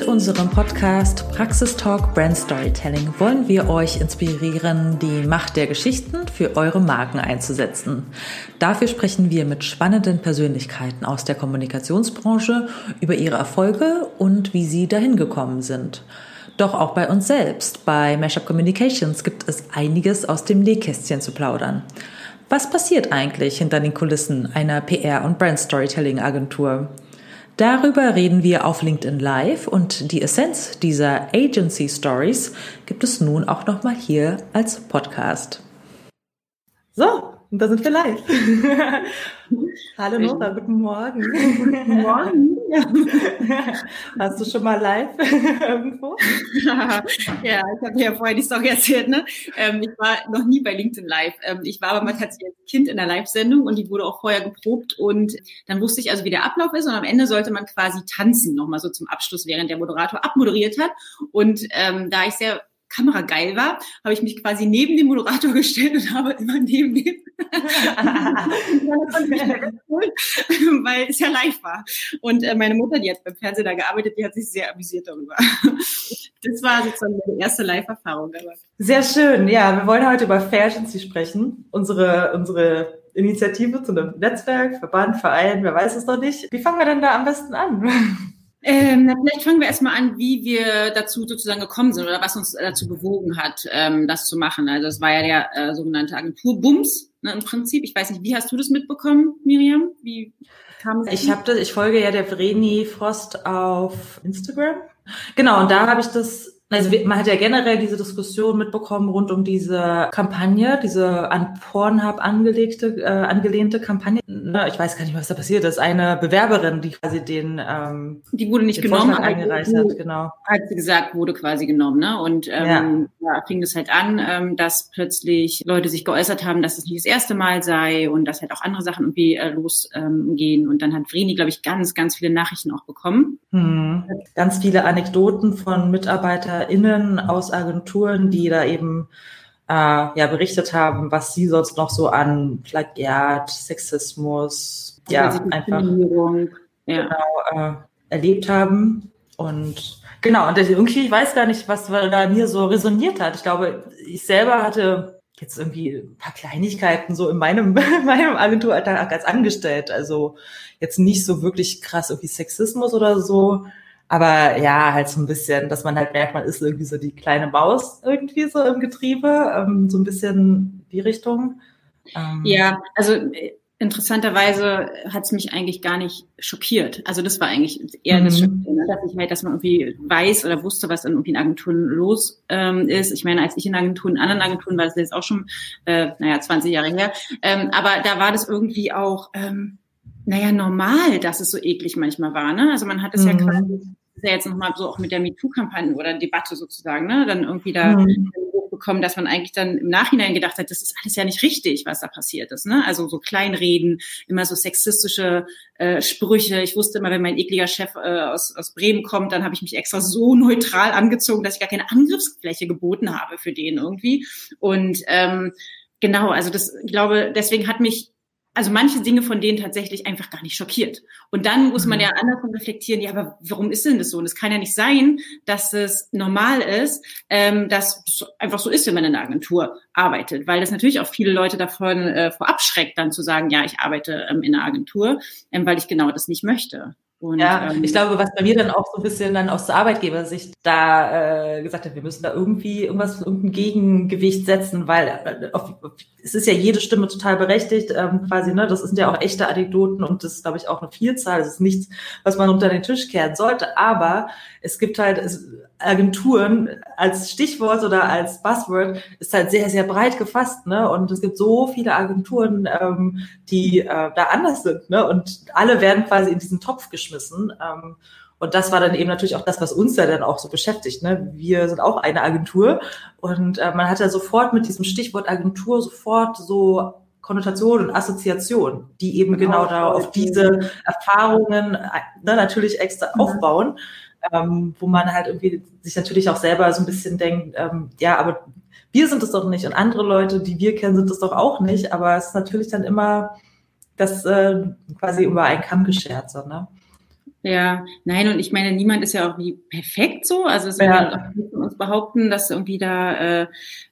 Mit unserem Podcast Praxistalk Brand Storytelling wollen wir euch inspirieren, die Macht der Geschichten für eure Marken einzusetzen. Dafür sprechen wir mit spannenden Persönlichkeiten aus der Kommunikationsbranche über ihre Erfolge und wie sie dahin gekommen sind. Doch auch bei uns selbst, bei Mashup Communications, gibt es einiges aus dem Nähkästchen zu plaudern. Was passiert eigentlich hinter den Kulissen einer PR- und Brand Storytelling Agentur? Darüber reden wir auf LinkedIn Live und die Essenz dieser Agency Stories gibt es nun auch nochmal hier als Podcast. So, und da sind wir live. Hallo Nora, guten Morgen. Guten Morgen. Hast du schon mal live irgendwo? ja, ich habe ja vorher die Story erzählt. Ne? Ähm, ich war noch nie bei LinkedIn Live. Ähm, ich war aber mal tatsächlich als Kind in der Live-Sendung und die wurde auch vorher geprobt und dann wusste ich also, wie der Ablauf ist und am Ende sollte man quasi tanzen, nochmal so zum Abschluss, während der Moderator abmoderiert hat. Und ähm, da ich sehr Kamera geil war, habe ich mich quasi neben den Moderator gestellt und habe immer neben dem, weil es ja live war. Und äh, meine Mutter, die hat beim Fernsehen da gearbeitet, die hat sich sehr amüsiert darüber. Das war sozusagen meine erste Live-Erfahrung. Sehr schön. Ja, wir wollen heute über Fashion sprechen. Unsere, unsere Initiative zu einem Netzwerk, Verband, Verein, wer weiß es noch nicht. Wie fangen wir denn da am besten an? Ähm, na, vielleicht fangen wir erstmal an, wie wir dazu sozusagen gekommen sind oder was uns dazu bewogen hat, ähm, das zu machen. Also es war ja der äh, sogenannte Agenturbums ne, im Prinzip. Ich weiß nicht, wie hast du das mitbekommen, Miriam? Wie kam es? Ich habe das, ich folge ja der Vreni Frost auf Instagram. Genau, und da habe ich das also man hat ja generell diese Diskussion mitbekommen rund um diese Kampagne, diese an Pornhub angelegte, äh, angelehnte Kampagne. Ich weiß gar nicht, was da passiert ist. Eine Bewerberin, die quasi den ähm, die wurde nicht genommen, aber eingereicht hat, genau. Hat sie gesagt, wurde quasi genommen, ne? Und ähm, ja. ja fing es halt an, ähm, dass plötzlich Leute sich geäußert haben, dass es nicht das erste Mal sei und dass halt auch andere Sachen irgendwie äh, losgehen. Ähm, und dann hat Vreni, glaube ich, ganz, ganz viele Nachrichten auch bekommen. Hm. Ganz viele Anekdoten von Mitarbeitern AnleiterInnen aus Agenturen, die da eben äh, ja berichtet haben, was sie sonst noch so an Plagiat, Sexismus, ja, einfach ja. Genau, äh, erlebt haben. Und genau, und irgendwie, ich weiß gar nicht, was da mir so resoniert hat. Ich glaube, ich selber hatte jetzt irgendwie ein paar Kleinigkeiten so in meinem, meinem Agenturalltag als angestellt. Also jetzt nicht so wirklich krass irgendwie Sexismus oder so. Aber ja, halt so ein bisschen, dass man halt merkt, man ist irgendwie so die kleine Maus irgendwie so im Getriebe, ähm, so ein bisschen die Richtung. Ähm. Ja, also äh, interessanterweise hat es mich eigentlich gar nicht schockiert. Also das war eigentlich eher mhm. das Schockierende, dass ich halt, dass man irgendwie weiß oder wusste, was in irgendwie in Agenturen los ähm, ist. Ich meine, als ich in Agenturen, in anderen Agenturen war das jetzt auch schon, äh, naja, 20 Jahre her. Ähm, aber da war das irgendwie auch, ähm, naja, normal, dass es so eklig manchmal war. Ne? Also man hat es mhm. ja quasi ist ja jetzt nochmal so auch mit der MeToo-Kampagne oder Debatte sozusagen, ne, dann irgendwie da mhm. hochbekommen, dass man eigentlich dann im Nachhinein gedacht hat, das ist alles ja nicht richtig, was da passiert ist. Ne? Also so Kleinreden, immer so sexistische äh, Sprüche. Ich wusste immer, wenn mein ekliger Chef äh, aus, aus Bremen kommt, dann habe ich mich extra so neutral angezogen, dass ich gar keine Angriffsfläche geboten habe für den irgendwie. Und ähm, genau, also das, ich glaube, deswegen hat mich also manche Dinge von denen tatsächlich einfach gar nicht schockiert. Und dann muss man mhm. ja andersrum reflektieren, ja, aber warum ist denn das so? Und es kann ja nicht sein, dass es normal ist, ähm, dass es einfach so ist, wenn man in einer Agentur arbeitet. Weil das natürlich auch viele Leute davon äh, vorab schreckt, dann zu sagen, ja, ich arbeite ähm, in einer Agentur, ähm, weil ich genau das nicht möchte. Und, ja, ähm, ich glaube, was bei mir dann auch so ein bisschen dann aus der Arbeitgebersicht da äh, gesagt hat, wir müssen da irgendwie irgendwas, irgendein Gegengewicht setzen, weil äh, auf, es ist ja jede Stimme total berechtigt, ähm, quasi, ne, das sind ja auch echte Anekdoten und das ist, glaube ich, auch eine Vielzahl. Das ist nichts, was man unter den Tisch kehren sollte. Aber es gibt halt es, Agenturen als Stichwort oder als Buzzword ist halt sehr, sehr breit gefasst, ne? Und es gibt so viele Agenturen, ähm, die äh, da anders sind, ne? Und alle werden quasi in diesen Topf geschmissen. Ähm, und das war dann eben natürlich auch das, was uns ja dann auch so beschäftigt. Ne? Wir sind auch eine Agentur und äh, man hat ja sofort mit diesem Stichwort Agentur sofort so Konnotation und Assoziation, die eben genau, genau da auf diese Erfahrungen äh, ne, natürlich extra mhm. aufbauen ähm, wo man halt irgendwie sich natürlich auch selber so ein bisschen denkt, ähm, ja, aber wir sind es doch nicht und andere Leute, die wir kennen, sind es doch auch nicht. Aber es ist natürlich dann immer das äh, quasi über einen Kamm geschert, so, ne? Ja, nein, und ich meine, niemand ist ja auch wie perfekt so. Also es ja. wir uns behaupten, dass irgendwie da äh,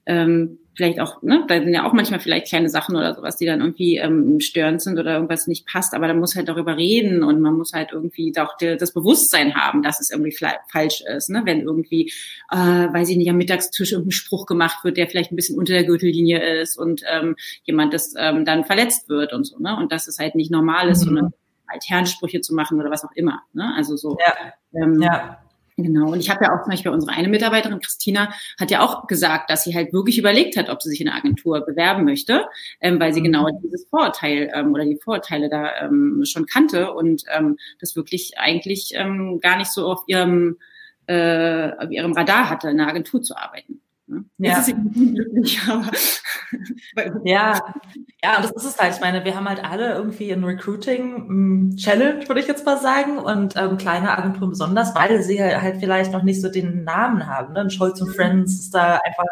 ähm, vielleicht auch, ne, da sind ja auch manchmal vielleicht kleine Sachen oder sowas, die dann irgendwie ähm, störend sind oder irgendwas nicht passt, aber da muss halt darüber reden und man muss halt irgendwie auch das Bewusstsein haben, dass es irgendwie falsch ist, ne? wenn irgendwie, äh, weiß ich nicht, am Mittagstisch irgendein Spruch gemacht wird, der vielleicht ein bisschen unter der Gürtellinie ist und ähm, jemand das ähm, dann verletzt wird und so, ne? Und dass es halt nicht normal ist, mhm. sondern halt Herrensprüche zu machen oder was auch immer. Ne? Also so. Ja. Ähm, ja. Genau. Und ich habe ja auch zum Beispiel unsere eine Mitarbeiterin, Christina, hat ja auch gesagt, dass sie halt wirklich überlegt hat, ob sie sich in eine Agentur bewerben möchte, ähm, weil sie genau mhm. dieses Vorurteil ähm, oder die Vorurteile da ähm, schon kannte und ähm, das wirklich eigentlich ähm, gar nicht so auf ihrem, äh, auf ihrem Radar hatte, in einer Agentur zu arbeiten. Ja. glücklich, aber ja, ja, und das ist es halt. Ich meine, wir haben halt alle irgendwie ein Recruiting-Challenge, würde ich jetzt mal sagen, und ähm, kleine Agenturen besonders, weil sie halt vielleicht noch nicht so den Namen haben. Ne? Scholz und Friends ist da einfach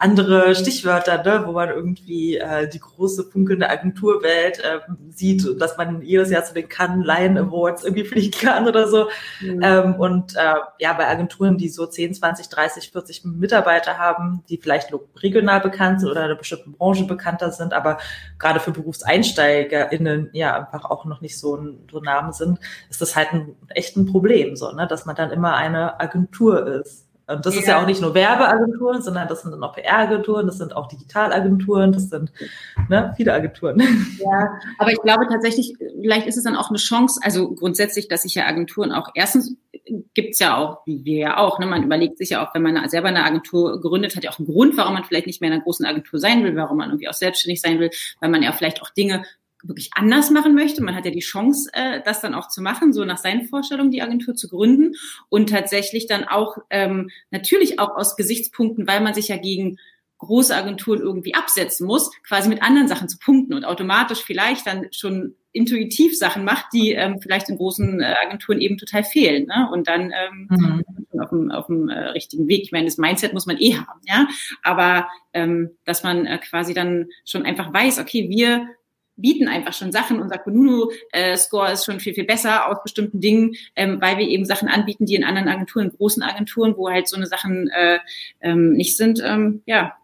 andere Stichwörter, ne, wo man irgendwie äh, die große funkelnde Agenturwelt äh, sieht, dass man jedes Jahr zu den Cannes Lion Awards irgendwie fliegen kann oder so. Mhm. Ähm, und äh, ja, bei Agenturen, die so 10, 20, 30, 40 Mitarbeiter haben, die vielleicht regional bekannt sind oder in einer bestimmten Branche bekannter sind, aber gerade für BerufseinsteigerInnen ja einfach auch noch nicht so ein so Name sind, ist das halt ein echt ein Problem, so, ne, dass man dann immer eine Agentur ist. Und das ja. ist ja auch nicht nur Werbeagenturen, sondern das sind dann auch PR-Agenturen, das sind auch Digitalagenturen, das sind ne, viele Agenturen. Ja, aber ich glaube tatsächlich, vielleicht ist es dann auch eine Chance, also grundsätzlich, dass sich ja Agenturen auch erstens gibt's ja auch, wie wir ja auch, ne, man überlegt sich ja auch, wenn man selber eine Agentur gründet, hat ja auch einen Grund, warum man vielleicht nicht mehr in einer großen Agentur sein will, warum man irgendwie auch selbstständig sein will, weil man ja vielleicht auch Dinge wirklich anders machen möchte. Man hat ja die Chance, äh, das dann auch zu machen, so nach seinen Vorstellungen die Agentur zu gründen und tatsächlich dann auch ähm, natürlich auch aus Gesichtspunkten, weil man sich ja gegen große Agenturen irgendwie absetzen muss, quasi mit anderen Sachen zu punkten und automatisch vielleicht dann schon intuitiv Sachen macht, die ähm, vielleicht in großen äh, Agenturen eben total fehlen. Ne? Und dann ähm, mhm. auf dem, auf dem äh, richtigen Weg. Ich meine, das Mindset muss man eh haben, ja. Aber ähm, dass man äh, quasi dann schon einfach weiß, okay, wir bieten einfach schon Sachen. Unser Kununu-Score ist schon viel, viel besser aus bestimmten Dingen, ähm, weil wir eben Sachen anbieten, die in anderen Agenturen, großen Agenturen, wo halt so eine Sachen äh, ähm, nicht sind, ähm, ja,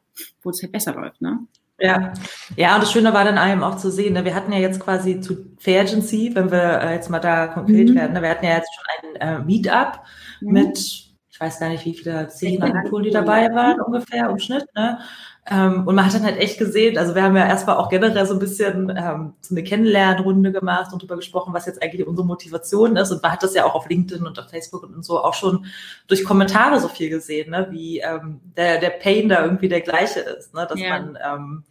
wo es halt besser läuft, ne? Ja, ja, und das Schöne war dann einem auch zu sehen, ne? wir hatten ja jetzt quasi zu Fairgency, wenn wir äh, jetzt mal da konkret mhm. werden, ne? wir hatten ja jetzt schon ein äh, Meetup mhm. mit, ich weiß gar nicht, wie viele, zehn Agenturen, die dabei waren ungefähr im Schnitt, ne? Ähm, und man hat dann halt echt gesehen, also wir haben ja erstmal auch generell so ein bisschen ähm, so eine Kennenlernrunde gemacht und darüber gesprochen, was jetzt eigentlich unsere Motivation ist. Und man hat das ja auch auf LinkedIn und auf Facebook und so auch schon durch Kommentare so viel gesehen, ne? wie ähm, der, der Pain da irgendwie der gleiche ist, ne? dass ja. man ähm,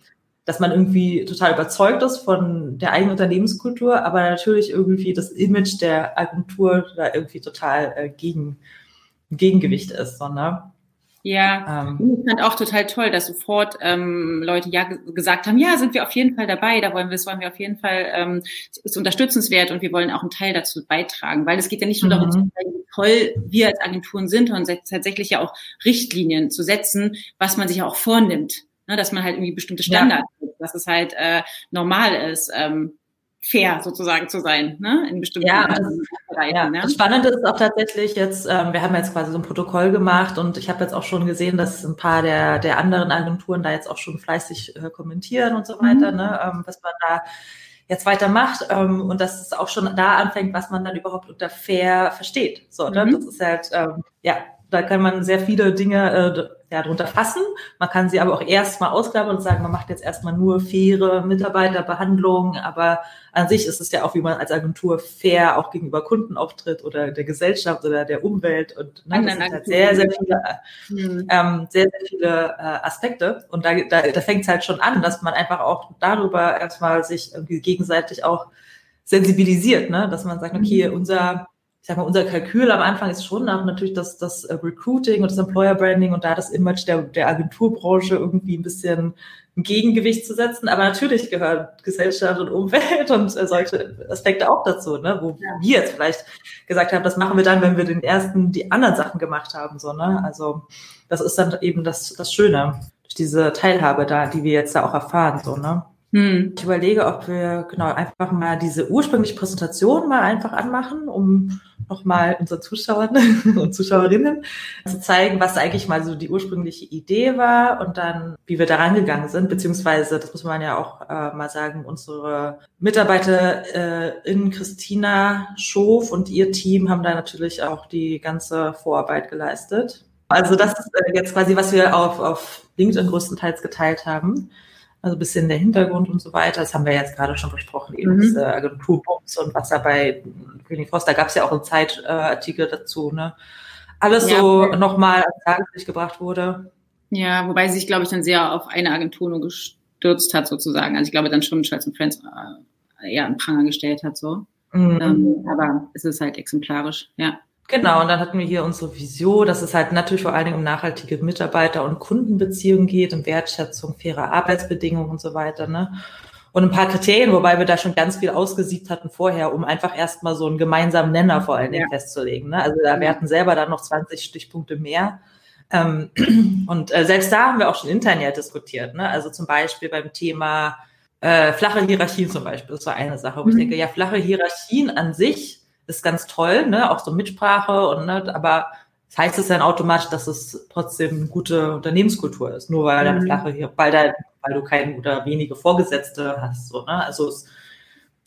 dass man irgendwie total überzeugt ist von der eigenen Unternehmenskultur, aber natürlich irgendwie das Image der Agentur da irgendwie total äh, gegen Gegengewicht ist. So, ne? Ja, ähm, ich fand auch total toll, dass sofort ähm, Leute ja gesagt haben, ja, sind wir auf jeden Fall dabei, da wollen wir, das wollen wir auf jeden Fall, ähm, ist unterstützenswert und wir wollen auch einen Teil dazu beitragen, weil es geht ja nicht nur darum, mhm. wie toll wir als Agenturen sind, sondern tatsächlich ja auch Richtlinien zu setzen, was man sich ja auch vornimmt, ne, dass man halt irgendwie bestimmte Standards, ja. dass es halt äh, normal ist. Ähm, fair sozusagen zu sein, ne? In bestimmten ja, also, Bereichen. Ja. Ne? Das Spannende ist auch tatsächlich jetzt, ähm, wir haben jetzt quasi so ein Protokoll gemacht und ich habe jetzt auch schon gesehen, dass ein paar der, der anderen Agenturen da jetzt auch schon fleißig äh, kommentieren und so weiter, mhm. ne? Ähm, was man da jetzt weitermacht ähm, und dass es auch schon da anfängt, was man dann überhaupt unter fair versteht. So, ne? Mhm. Das ist halt, ähm, ja, da kann man sehr viele Dinge äh, ja, drunter fassen. Man kann sie aber auch erstmal ausklammern und sagen, man macht jetzt erstmal nur faire Mitarbeiterbehandlung, aber an sich ist es ja auch, wie man als Agentur fair auch gegenüber Kunden auftritt oder der Gesellschaft oder der Umwelt und ne, das sind halt sehr, sehr viele, mhm. ähm, sehr, sehr viele äh, Aspekte. Und da, da, da fängt es halt schon an, dass man einfach auch darüber erstmal sich irgendwie gegenseitig auch sensibilisiert, ne? dass man sagt, okay, mhm. unser ich sag mal, unser Kalkül am Anfang ist schon auch natürlich das, das äh, Recruiting und das Employer Branding und da das Image der, der Agenturbranche irgendwie ein bisschen ein Gegengewicht zu setzen. Aber natürlich gehört Gesellschaft und Umwelt und äh, solche Aspekte auch dazu, ne? wo ja. wir jetzt vielleicht gesagt haben, das machen wir dann, wenn wir den ersten, die anderen Sachen gemacht haben. So, ne? Also das ist dann eben das, das Schöne, durch diese Teilhabe da, die wir jetzt da auch erfahren. So, ne? Hm. Ich überlege, ob wir genau einfach mal diese ursprüngliche Präsentation mal einfach anmachen, um nochmal unseren Zuschauern und Zuschauerinnen zu zeigen, was eigentlich mal so die ursprüngliche Idee war und dann, wie wir da rangegangen sind, beziehungsweise, das muss man ja auch äh, mal sagen, unsere Mitarbeiterin Christina Schof und ihr Team haben da natürlich auch die ganze Vorarbeit geleistet. Also das ist äh, jetzt quasi, was wir auf, auf LinkedIn größtenteils geteilt haben. Also ein bisschen der Hintergrund und so weiter. Das haben wir jetzt gerade schon besprochen, eben mhm. diese Agenturbums und was da bei Greening Frost, da gab es ja auch einen Zeitartikel dazu, ne? Alles ja, so nochmal ans Tageslicht gebracht wurde. Ja, wobei sie sich, glaube ich, dann sehr auf eine Agentur nur gestürzt hat, sozusagen. Also ich glaube dann schon Scholz und Friends äh, eher einen Pranger gestellt hat, so. Mhm. Ähm, aber es ist halt exemplarisch, ja. Genau, und dann hatten wir hier unsere Vision, dass es halt natürlich vor allen Dingen um nachhaltige Mitarbeiter- und Kundenbeziehungen geht, um Wertschätzung, faire Arbeitsbedingungen und so weiter. Ne? Und ein paar Kriterien, wobei wir da schon ganz viel ausgesiebt hatten vorher, um einfach erstmal so einen gemeinsamen Nenner vor allen Dingen ja. festzulegen. Ne? Also da, wir hatten selber dann noch 20 Stichpunkte mehr. Ähm, und äh, selbst da haben wir auch schon intern ja diskutiert. Ne? Also zum Beispiel beim Thema äh, flache Hierarchien zum Beispiel. Das war eine Sache, wo mhm. ich denke, ja, flache Hierarchien an sich ist ganz toll, ne? auch so Mitsprache und ne? aber das heißt es dann automatisch, dass es trotzdem eine gute Unternehmenskultur ist, nur weil mhm. flache hier, weil da, weil du keine oder wenige Vorgesetzte hast, so, ne? Also es,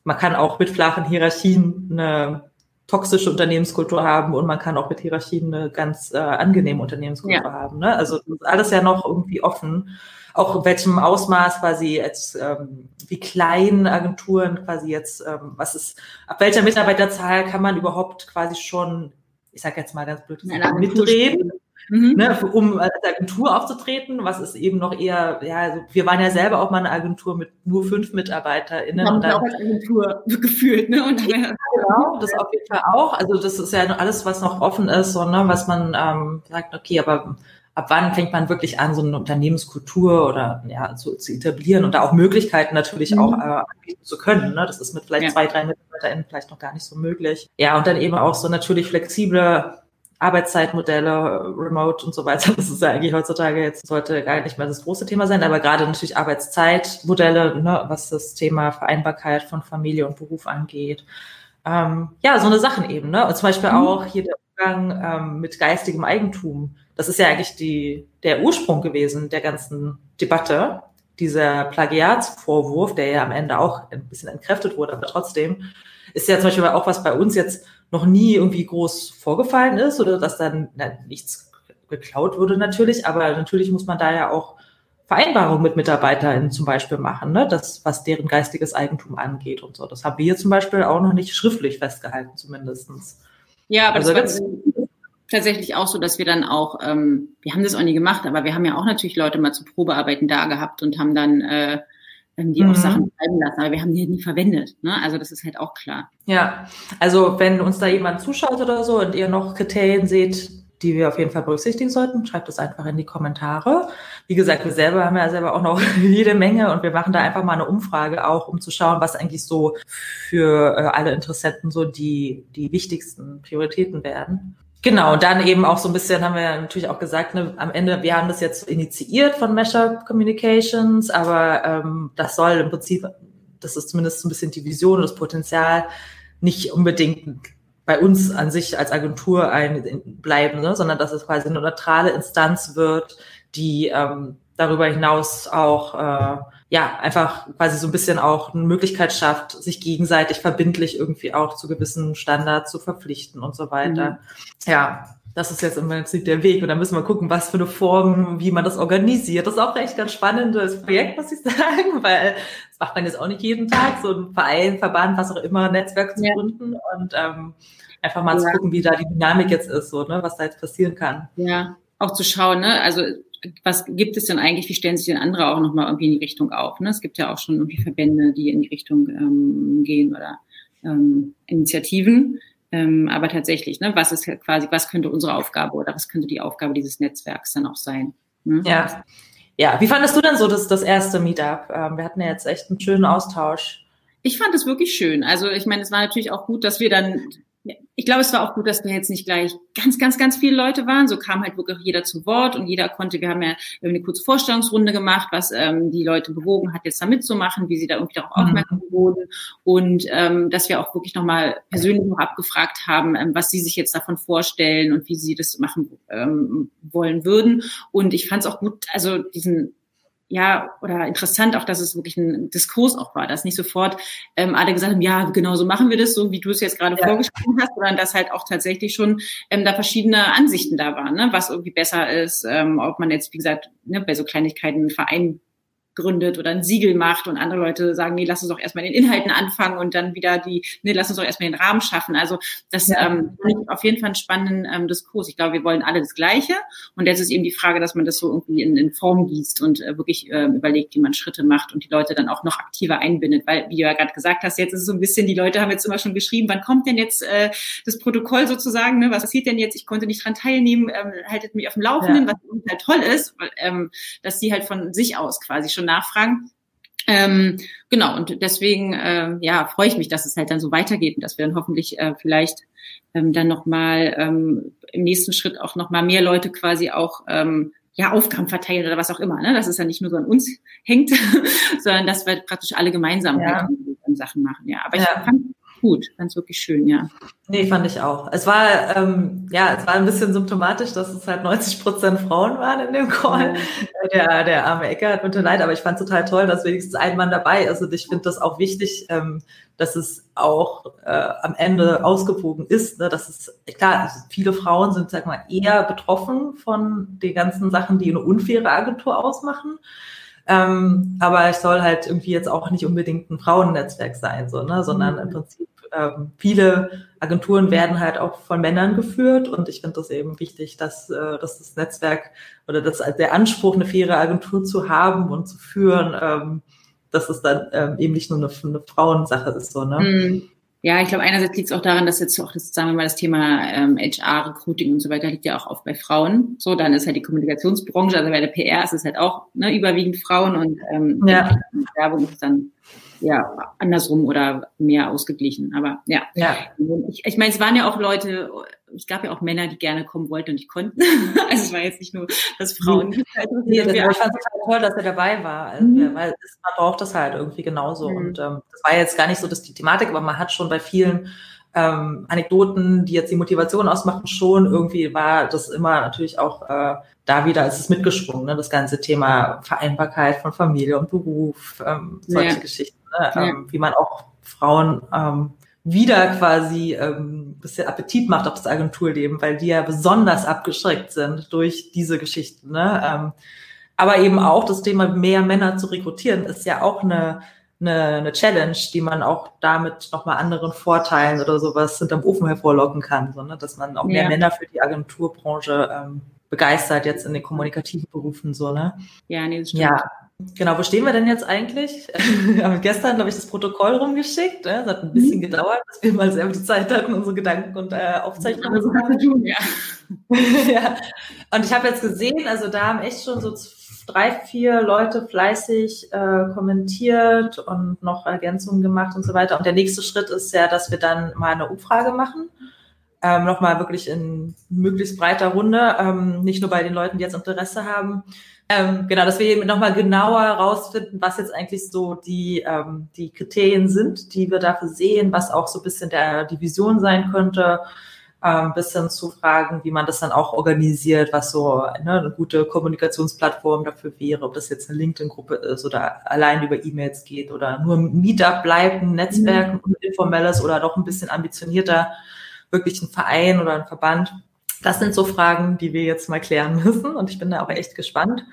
man kann auch mit flachen Hierarchien eine toxische Unternehmenskultur haben und man kann auch mit Hierarchien eine ganz äh, angenehme Unternehmenskultur ja. haben. Ne? Also alles ja noch irgendwie offen auch in welchem Ausmaß quasi jetzt, ähm, wie klein Agenturen quasi jetzt, ähm, was ist, ab welcher Mitarbeiterzahl kann man überhaupt quasi schon, ich sage jetzt mal ganz blöd, mitreden? Mhm. Ne, um als Agentur aufzutreten, was ist eben noch eher, ja, also wir waren ja selber auch mal eine Agentur mit nur fünf MitarbeiterInnen. Haben und dann, auch als Agentur gefühlt, ne? Und ja, genau, das auf jeden Fall auch. Also das ist ja alles, was noch offen ist, so, ne, was man ähm, sagt, okay, aber ab wann fängt man wirklich an, so eine Unternehmenskultur oder ja, zu, zu etablieren und da auch Möglichkeiten natürlich mhm. auch äh, anbieten zu können. Ne? Das ist mit vielleicht ja. zwei, drei MitarbeiterInnen vielleicht noch gar nicht so möglich. Ja, und dann eben auch so natürlich flexible Arbeitszeitmodelle, Remote und so weiter. Das ist ja eigentlich heutzutage jetzt sollte gar nicht mehr das große Thema sein, aber gerade natürlich Arbeitszeitmodelle, ne, was das Thema Vereinbarkeit von Familie und Beruf angeht. Ähm, ja, so eine Sachen eben, ne? Und zum Beispiel mhm. auch hier der Umgang ähm, mit geistigem Eigentum das ist ja eigentlich die, der Ursprung gewesen der ganzen Debatte. Dieser Plagiatsvorwurf, der ja am Ende auch ein bisschen entkräftet wurde, aber trotzdem ist ja zum Beispiel auch was bei uns jetzt noch nie irgendwie groß vorgefallen ist oder dass dann na, nichts geklaut wurde natürlich, aber natürlich muss man da ja auch Vereinbarungen mit MitarbeiterInnen zum Beispiel machen, ne? das, was deren geistiges Eigentum angeht und so. Das haben wir zum Beispiel auch noch nicht schriftlich festgehalten, zumindestens. Ja, aber also das, war, tatsächlich auch so, dass wir dann auch, ähm, wir haben das auch nie gemacht, aber wir haben ja auch natürlich Leute mal zu Probearbeiten da gehabt und haben dann äh, die mhm. auch Sachen schreiben lassen, aber wir haben die nie verwendet. Ne? Also das ist halt auch klar. Ja, also wenn uns da jemand zuschaut oder so und ihr noch Kriterien seht, die wir auf jeden Fall berücksichtigen sollten, schreibt es einfach in die Kommentare. Wie gesagt, wir selber haben ja selber auch noch jede Menge und wir machen da einfach mal eine Umfrage auch, um zu schauen, was eigentlich so für äh, alle Interessenten so die, die wichtigsten Prioritäten werden. Genau, und dann eben auch so ein bisschen haben wir ja natürlich auch gesagt, ne, am Ende, wir haben das jetzt initiiert von Mesher Communications, aber ähm, das soll im Prinzip, das ist zumindest so ein bisschen die Vision und das Potenzial, nicht unbedingt bei uns an sich als Agentur ein, bleiben, ne, sondern dass es quasi eine neutrale Instanz wird, die ähm, darüber hinaus auch äh, ja einfach quasi so ein bisschen auch eine Möglichkeit schafft, sich gegenseitig verbindlich irgendwie auch zu gewissen Standards zu verpflichten und so weiter. Mhm. Ja, das ist jetzt im Prinzip der Weg. Und da müssen wir gucken, was für eine Form, wie man das organisiert. Das ist auch echt ganz spannendes Projekt, muss ich sagen, weil das macht man jetzt auch nicht jeden Tag, so ein Verein, Verband, was auch immer, Netzwerk zu ja. gründen und ähm, einfach mal ja. zu gucken, wie da die Dynamik jetzt ist, so, ne, was da jetzt passieren kann. Ja, auch zu schauen, ne, also was gibt es denn eigentlich, wie stellen sich denn andere auch nochmal irgendwie in die Richtung auf? Ne? Es gibt ja auch schon irgendwie Verbände, die in die Richtung ähm, gehen oder ähm, Initiativen. Ähm, aber tatsächlich, ne, was ist quasi, was könnte unsere Aufgabe oder was könnte die Aufgabe dieses Netzwerks dann auch sein? Ne? Ja. Ja, wie fandest du denn so das, das erste Meetup? Ähm, wir hatten ja jetzt echt einen schönen Austausch. Ich fand es wirklich schön. Also ich meine, es war natürlich auch gut, dass wir dann ich glaube, es war auch gut, dass wir jetzt nicht gleich ganz, ganz, ganz viele Leute waren. So kam halt wirklich jeder zu Wort und jeder konnte, wir haben ja eine kurze Vorstellungsrunde gemacht, was ähm, die Leute bewogen hat, jetzt da mitzumachen, wie sie da irgendwie darauf mhm. aufmerksam wurden und ähm, dass wir auch wirklich nochmal persönlich noch abgefragt haben, ähm, was sie sich jetzt davon vorstellen und wie sie das machen ähm, wollen würden. Und ich fand es auch gut, also diesen ja, oder interessant auch, dass es wirklich ein Diskurs auch war, dass nicht sofort ähm, alle gesagt haben, ja, genau so machen wir das, so wie du es jetzt gerade ja. vorgeschrieben hast, sondern dass halt auch tatsächlich schon ähm, da verschiedene Ansichten da waren, ne? was irgendwie besser ist, ähm, ob man jetzt, wie gesagt, ne, bei so Kleinigkeiten einen Verein gründet oder ein Siegel macht und andere Leute sagen, nee, lass uns doch erstmal den Inhalten anfangen und dann wieder die, nee, lass uns doch erstmal den Rahmen schaffen. Also das ja. ähm, auf jeden Fall einen spannenden ähm, Diskurs. Ich glaube, wir wollen alle das Gleiche und jetzt ist eben die Frage, dass man das so irgendwie in, in Form gießt und äh, wirklich äh, überlegt, wie man Schritte macht und die Leute dann auch noch aktiver einbindet, weil, wie du ja gerade gesagt hast, jetzt ist es so ein bisschen, die Leute haben jetzt immer schon geschrieben, wann kommt denn jetzt äh, das Protokoll sozusagen, ne? was passiert denn jetzt? Ich konnte nicht dran teilnehmen, ähm, haltet mich auf dem Laufenden, ja. was halt toll ist, weil, ähm, dass die halt von sich aus quasi schon nachfragen. Ähm, genau, und deswegen äh, ja, freue ich mich, dass es halt dann so weitergeht und dass wir dann hoffentlich äh, vielleicht ähm, dann nochmal ähm, im nächsten Schritt auch nochmal mehr Leute quasi auch ähm, ja, Aufgaben verteilen oder was auch immer, ne? dass es ja nicht nur so an uns hängt, sondern dass wir praktisch alle gemeinsam ja. Sachen machen. Ja, aber ja. ich fand gut, ganz wirklich schön, ja. Nee, fand ich auch. Es war, ähm, ja, es war ein bisschen symptomatisch, dass es halt 90 Prozent Frauen waren in dem Call. Ja. Der, der arme Ecker hat mir leid, aber ich fand total toll, dass wenigstens ein Mann dabei ist und ich finde das auch wichtig, ähm, dass es auch äh, am Ende ausgewogen ist. Ne? Dass es, klar, viele Frauen sind, sag mal, eher betroffen von den ganzen Sachen, die eine unfaire Agentur ausmachen. Ähm, aber es soll halt irgendwie jetzt auch nicht unbedingt ein Frauennetzwerk sein, so, ne? sondern mhm. im Prinzip ähm, viele Agenturen werden halt auch von Männern geführt und ich finde das eben wichtig, dass, äh, dass das Netzwerk oder dass der Anspruch, eine faire Agentur zu haben und zu führen, ähm, dass es dann ähm, eben nicht nur eine, eine Frauensache ist. So, ne? Mhm. Ja, ich glaube, einerseits liegt es auch daran, dass jetzt auch das, sagen wir mal, das Thema ähm, HR, Recruiting und so weiter liegt ja auch oft bei Frauen. So, dann ist halt die Kommunikationsbranche, also bei der PR ist es halt auch ne, überwiegend Frauen und ähm, ja. Werbung ist dann ja andersrum oder mehr ausgeglichen. Aber ja, ja. ich, ich meine, es waren ja auch Leute, es gab ja auch Männer, die gerne kommen wollten und nicht konnten. also es war jetzt nicht nur, dass Frauen. Nee, nee das, ich fand es total toll, dass er dabei war, also, mhm. weil es, man braucht das halt irgendwie genauso. Mhm. Und ähm, das war jetzt gar nicht so dass die Thematik, aber man hat schon bei vielen ähm, Anekdoten, die jetzt die Motivation ausmachen, schon irgendwie war das immer natürlich auch äh, da wieder, ist es mitgeschwungen, ne? das ganze Thema Vereinbarkeit von Familie und Beruf, ähm, solche ja. Geschichten ne? ja. ähm, wie man auch Frauen ähm, wieder quasi ähm, bisschen Appetit macht auf das Agenturleben, weil die ja besonders abgeschreckt sind durch diese Geschichten. Ne? Ähm, aber eben auch das Thema mehr Männer zu rekrutieren ist ja auch eine, eine, eine Challenge, die man auch damit nochmal anderen Vorteilen oder sowas hinterm Ofen hervorlocken kann, so, ne? dass man auch mehr ja. Männer für die Agenturbranche ähm, begeistert jetzt in den kommunikativen Berufen so, ne? Ja, nee, das stimmt. Ja, Genau, wo stehen wir denn jetzt eigentlich? Wir haben gestern, glaube ich, das Protokoll rumgeschickt. Es hat ein bisschen mhm. gedauert, bis wir mal selber die Zeit hatten, unsere Gedanken und äh, Aufzeichnungen zu tun. Ja. ja. Und ich habe jetzt gesehen, also da haben echt schon so drei, vier Leute fleißig äh, kommentiert und noch Ergänzungen gemacht und so weiter. Und der nächste Schritt ist ja, dass wir dann mal eine Umfrage machen. Ähm, nochmal wirklich in möglichst breiter Runde, ähm, nicht nur bei den Leuten, die jetzt Interesse haben, ähm, genau, dass wir eben nochmal genauer herausfinden, was jetzt eigentlich so die, ähm, die Kriterien sind, die wir dafür sehen, was auch so ein bisschen der, die Vision sein könnte, ähm, bis hin zu Fragen, wie man das dann auch organisiert, was so ne, eine gute Kommunikationsplattform dafür wäre, ob das jetzt eine LinkedIn-Gruppe ist oder allein über E-Mails geht oder nur ein Meetup bleibt, ein Netzwerk, ein informelles oder doch ein bisschen ambitionierter, wirklich ein Verein oder ein Verband. Das sind so Fragen, die wir jetzt mal klären müssen und ich bin da auch echt gespannt.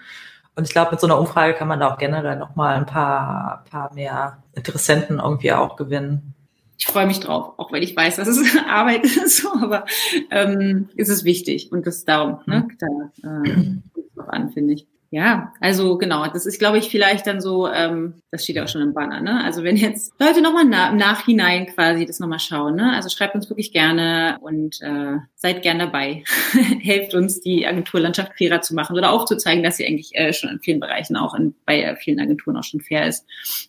Und ich glaube, mit so einer Umfrage kann man da auch generell nochmal ein paar, paar mehr Interessenten irgendwie auch gewinnen. Ich freue mich drauf, auch wenn ich weiß, dass es Arbeit ist, so, aber ähm, ist es wichtig und das darum, ne, mhm. da äh, an, finde ich. Ja, also genau, das ist, glaube ich, vielleicht dann so, ähm, das steht ja auch schon im Banner, ne? Also wenn jetzt Leute nochmal na, im Nachhinein quasi das nochmal schauen, ne? Also schreibt uns wirklich gerne und äh, seid gern dabei. Helft uns, die Agenturlandschaft fairer zu machen oder auch zu zeigen, dass sie eigentlich äh, schon in vielen Bereichen auch in, bei äh, vielen Agenturen auch schon fair ist.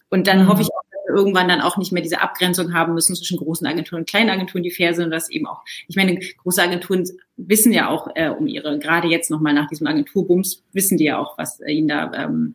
Und dann mhm. hoffe ich auch, irgendwann dann auch nicht mehr diese Abgrenzung haben müssen zwischen großen Agenturen und kleinen Agenturen, die fair sind und das eben auch, ich meine, große Agenturen wissen ja auch äh, um ihre, gerade jetzt nochmal nach diesem Agenturbums, wissen die ja auch, was äh, ihnen da, ähm,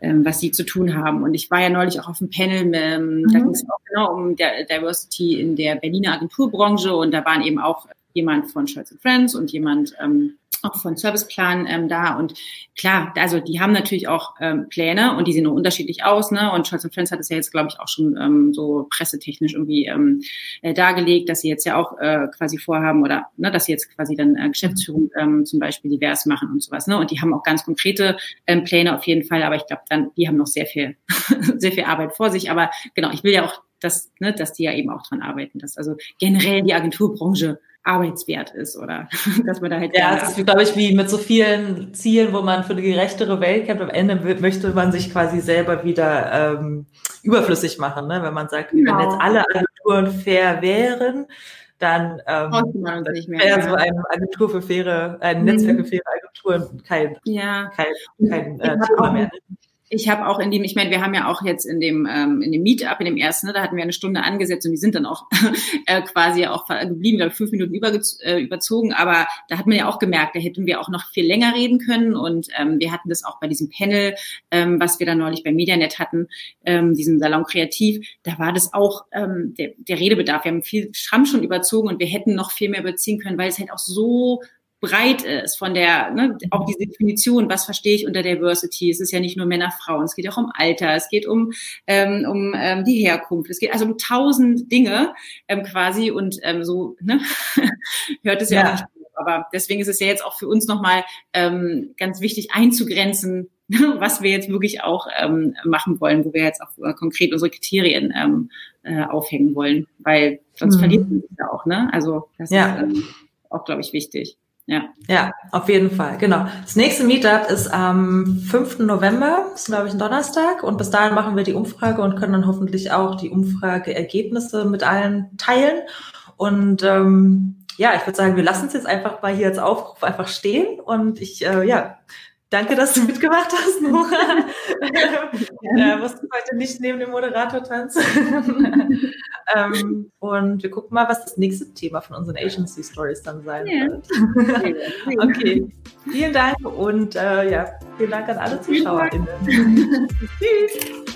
ähm, was sie zu tun haben. Und ich war ja neulich auch auf dem Panel, ähm, mhm. da ging es auch genau um der Diversity in der Berliner Agenturbranche und da waren eben auch jemand von Scholz Friends und jemand ähm, auch von Serviceplan ähm, da. Und klar, also die haben natürlich auch ähm, Pläne und die sehen nur unterschiedlich aus. Ne? Und Scholz Friends hat es ja jetzt, glaube ich, auch schon ähm, so pressetechnisch irgendwie ähm, äh, dargelegt, dass sie jetzt ja auch äh, quasi vorhaben oder ne, dass sie jetzt quasi dann äh, Geschäftsführung ähm, zum Beispiel divers machen und sowas. Ne? Und die haben auch ganz konkrete ähm, Pläne auf jeden Fall. Aber ich glaube, dann die haben noch sehr viel, sehr viel Arbeit vor sich. Aber genau, ich will ja auch dass, ne, dass die ja eben auch dran arbeiten, dass also generell die Agenturbranche arbeitswert ist oder dass man da halt. Ja, das ist, glaube ich, wie mit so vielen Zielen, wo man für eine gerechtere Welt kämpft. Am Ende möchte man sich quasi selber wieder ähm, überflüssig machen, ne? wenn man sagt, genau. wenn jetzt alle Agenturen fair wären, dann ähm, wäre so eine Agentur für faire, ein mhm. Netzwerk für faire Agenturen kein, ja. kein, kein äh, Thema mehr. Ne? Ich habe auch in dem, ich meine, wir haben ja auch jetzt in dem ähm, in dem Meetup, in dem ersten, ne, da hatten wir eine Stunde angesetzt und die sind dann auch äh, quasi auch geblieben, glaube fünf Minuten über, äh, überzogen. Aber da hat man ja auch gemerkt, da hätten wir auch noch viel länger reden können. Und ähm, wir hatten das auch bei diesem Panel, ähm, was wir dann neulich bei Medianet hatten, ähm, diesem Salon Kreativ. Da war das auch ähm, der, der Redebedarf. Wir haben viel Schramm schon überzogen und wir hätten noch viel mehr überziehen können, weil es halt auch so breit ist von der, ne, auch diese Definition, was verstehe ich unter Diversity? Es ist ja nicht nur Männer, Frauen, es geht auch um Alter, es geht um, ähm, um ähm, die Herkunft, es geht also um tausend Dinge ähm, quasi und ähm, so ne, hört es ja, ja nicht. Aber deswegen ist es ja jetzt auch für uns nochmal ähm, ganz wichtig einzugrenzen, was wir jetzt wirklich auch ähm, machen wollen, wo wir jetzt auch äh, konkret unsere Kriterien ähm, äh, aufhängen wollen, weil sonst mhm. verliert man sich ja auch, ne? Also das ja. ist ähm, auch, glaube ich, wichtig. Ja. Ja, auf jeden Fall, genau. Das nächste Meetup ist am 5. November, ist glaube ich ein Donnerstag und bis dahin machen wir die Umfrage und können dann hoffentlich auch die Umfrageergebnisse mit allen teilen. Und ähm, ja, ich würde sagen, wir lassen es jetzt einfach mal hier als Aufruf einfach stehen und ich äh, ja, Danke, dass du mitgemacht hast, Nora. äh, musst du heute nicht neben dem Moderator tanzen. ähm, und wir gucken mal, was das nächste Thema von unseren Agency Stories dann sein ja. wird. okay. Vielen Dank und äh, ja, vielen Dank an alle ZuschauerInnen. Tschüss.